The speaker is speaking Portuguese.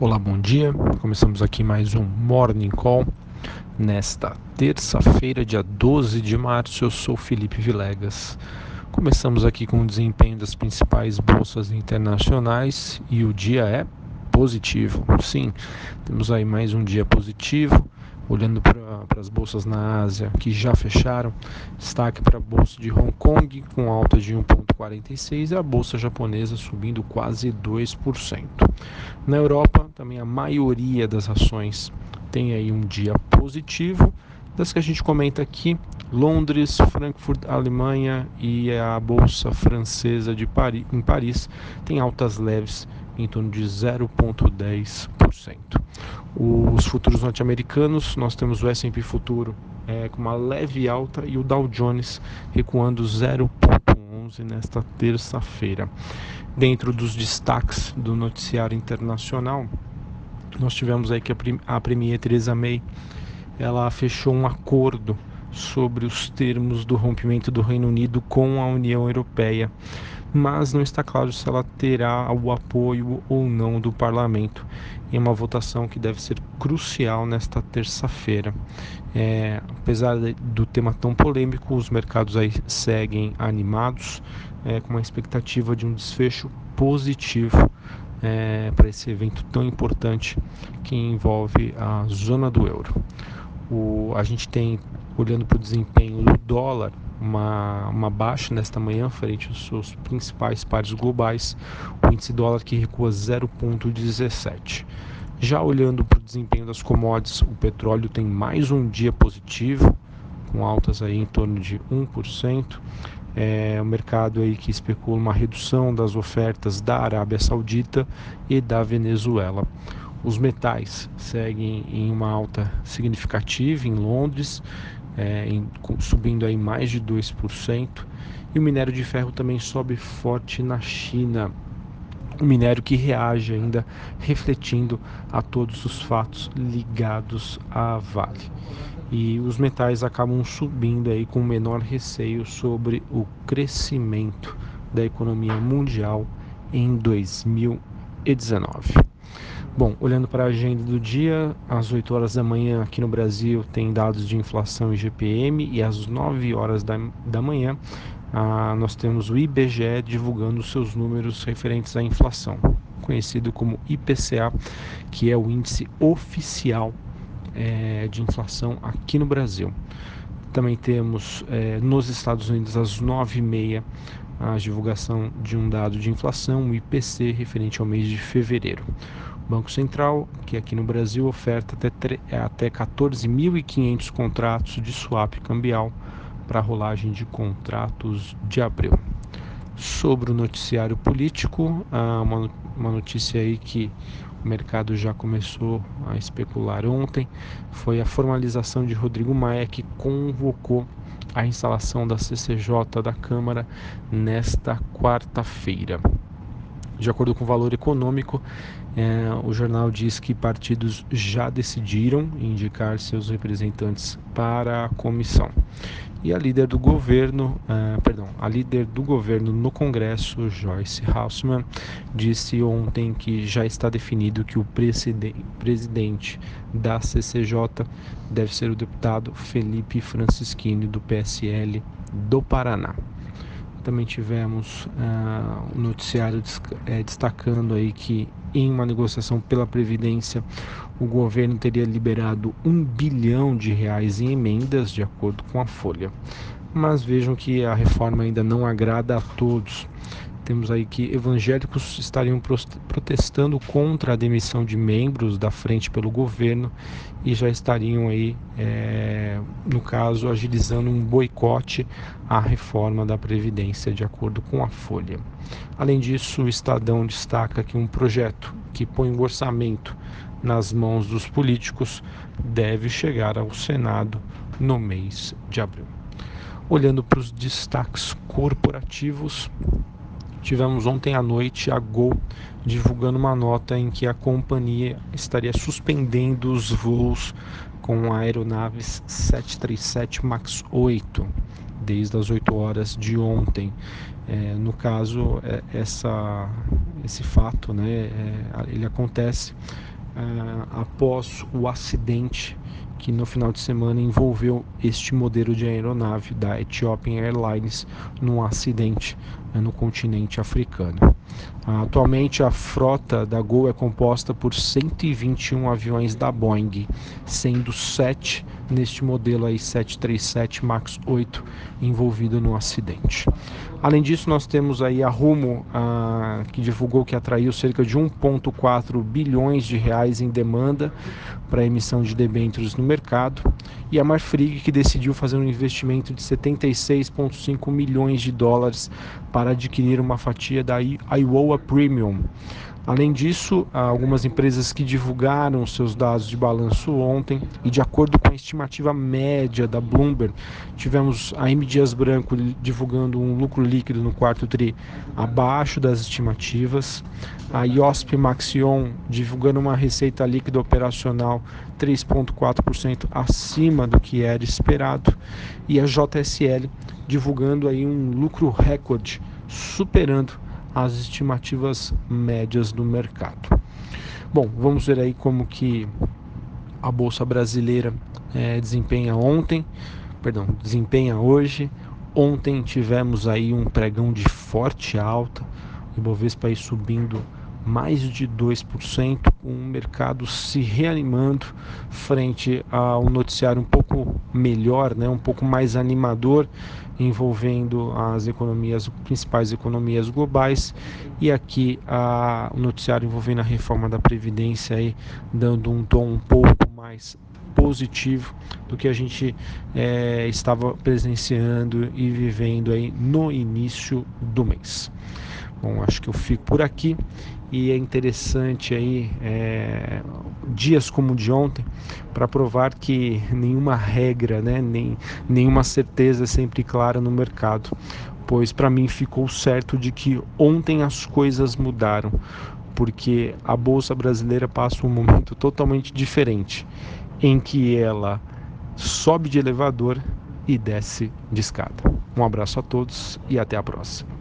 Olá, bom dia. Começamos aqui mais um Morning Call. Nesta terça-feira, dia 12 de março, eu sou Felipe Vilegas. Começamos aqui com o desempenho das principais bolsas internacionais e o dia é positivo. Sim, temos aí mais um dia positivo olhando para as bolsas na Ásia que já fecharam, destaque para a bolsa de Hong Kong com alta de 1,46 e a bolsa japonesa subindo quase 2%. Na Europa, também a maioria das ações tem aí um dia positivo. Das que a gente comenta aqui, Londres, Frankfurt, Alemanha e a bolsa francesa de Paris, em Paris tem altas leves em torno de 0,10%. Os futuros norte-americanos, nós temos o S&P futuro é, com uma leve alta e o Dow Jones recuando 0,11 nesta terça-feira. Dentro dos destaques do noticiário internacional, nós tivemos aí que a, a Premier Theresa May ela fechou um acordo sobre os termos do rompimento do Reino Unido com a União Europeia mas não está claro se ela terá o apoio ou não do parlamento em uma votação que deve ser crucial nesta terça-feira. É, apesar do tema tão polêmico, os mercados aí seguem animados, é, com uma expectativa de um desfecho positivo é, para esse evento tão importante que envolve a zona do euro. O, a gente tem, olhando para o desempenho do dólar, uma, uma baixa nesta manhã frente aos seus principais pares globais, o índice dólar que recua 0,17. Já olhando para o desempenho das commodities, o petróleo tem mais um dia positivo, com altas aí em torno de 1%. É o mercado aí que especula uma redução das ofertas da Arábia Saudita e da Venezuela. Os metais seguem em uma alta significativa em Londres, é, em, subindo aí mais de 2%. E o minério de ferro também sobe forte na China. O minério que reage ainda refletindo a todos os fatos ligados à Vale. E os metais acabam subindo aí com menor receio sobre o crescimento da economia mundial em 2019. Bom, olhando para a agenda do dia, às 8 horas da manhã aqui no Brasil tem dados de inflação e GPM e às 9 horas da, da manhã ah, nós temos o IBGE divulgando seus números referentes à inflação, conhecido como IPCA, que é o índice oficial é, de inflação aqui no Brasil. Também temos é, nos Estados Unidos às 9h30 a divulgação de um dado de inflação, o IPC, referente ao mês de fevereiro. Banco Central, que aqui no Brasil oferta até, é, até 14.500 contratos de swap cambial para rolagem de contratos de abril. Sobre o noticiário político, uma, uma notícia aí que o mercado já começou a especular ontem foi a formalização de Rodrigo Maia que convocou a instalação da CCJ da Câmara nesta quarta-feira. De acordo com o valor econômico, é, o jornal diz que partidos já decidiram indicar seus representantes para a comissão. E a líder do governo, uh, perdão, a líder do governo no Congresso, Joyce Hausmann, disse ontem que já está definido que o presidente da CCJ deve ser o deputado Felipe Francischini do PSL do Paraná. Também tivemos uh, o noticiário é, destacando aí que em uma negociação pela Previdência, o governo teria liberado um bilhão de reais em emendas, de acordo com a Folha. Mas vejam que a reforma ainda não agrada a todos. Temos aí que evangélicos estariam protestando contra a demissão de membros da frente pelo governo e já estariam aí, é, no caso, agilizando um boicote à reforma da Previdência, de acordo com a Folha. Além disso, o Estadão destaca que um projeto que põe o orçamento nas mãos dos políticos deve chegar ao Senado no mês de abril. Olhando para os destaques corporativos, Tivemos ontem à noite a Gol divulgando uma nota em que a companhia estaria suspendendo os voos com aeronaves 737 MAX 8 desde as 8 horas de ontem. É, no caso, é, essa, esse fato, né, é, ele acontece é, após o acidente que no final de semana envolveu este modelo de aeronave da Ethiopian Airlines num acidente né, no continente africano. Atualmente a frota da Gol é composta por 121 aviões da Boeing, sendo 7 neste modelo aí 737 MAX 8 envolvido no acidente. Além disso, nós temos aí a Rumo, a, que divulgou que atraiu cerca de 1,4 bilhões de reais em demanda para emissão de debêntures no mercado, e a Marfrig, que decidiu fazer um investimento de 76,5 milhões de dólares para adquirir uma fatia da Iowa Premium. Além disso, algumas empresas que divulgaram seus dados de balanço ontem e de acordo com a estimativa média da Bloomberg, tivemos a M Dias Branco divulgando um lucro líquido no quarto tri abaixo das estimativas, a IOSP Maxion divulgando uma receita líquida operacional 3.4% acima do que era esperado e a JSL divulgando aí um lucro recorde superando as estimativas médias do mercado. Bom, vamos ver aí como que a bolsa brasileira é, desempenha ontem, perdão, desempenha hoje. Ontem tivemos aí um pregão de forte alta, o Ibovespa aí subindo mais de 2%, com o mercado se reanimando frente a um noticiário um pouco melhor, né, um pouco mais animador, envolvendo as economias, principais economias globais, e aqui a, o noticiário envolvendo a reforma da Previdência, aí, dando um tom um pouco mais positivo do que a gente é, estava presenciando e vivendo aí no início do mês. Bom, acho que eu fico por aqui e é interessante aí é, dias como o de ontem para provar que nenhuma regra, né, nem, nenhuma certeza é sempre clara no mercado, pois para mim ficou certo de que ontem as coisas mudaram, porque a bolsa brasileira passa um momento totalmente diferente, em que ela sobe de elevador e desce de escada. Um abraço a todos e até a próxima.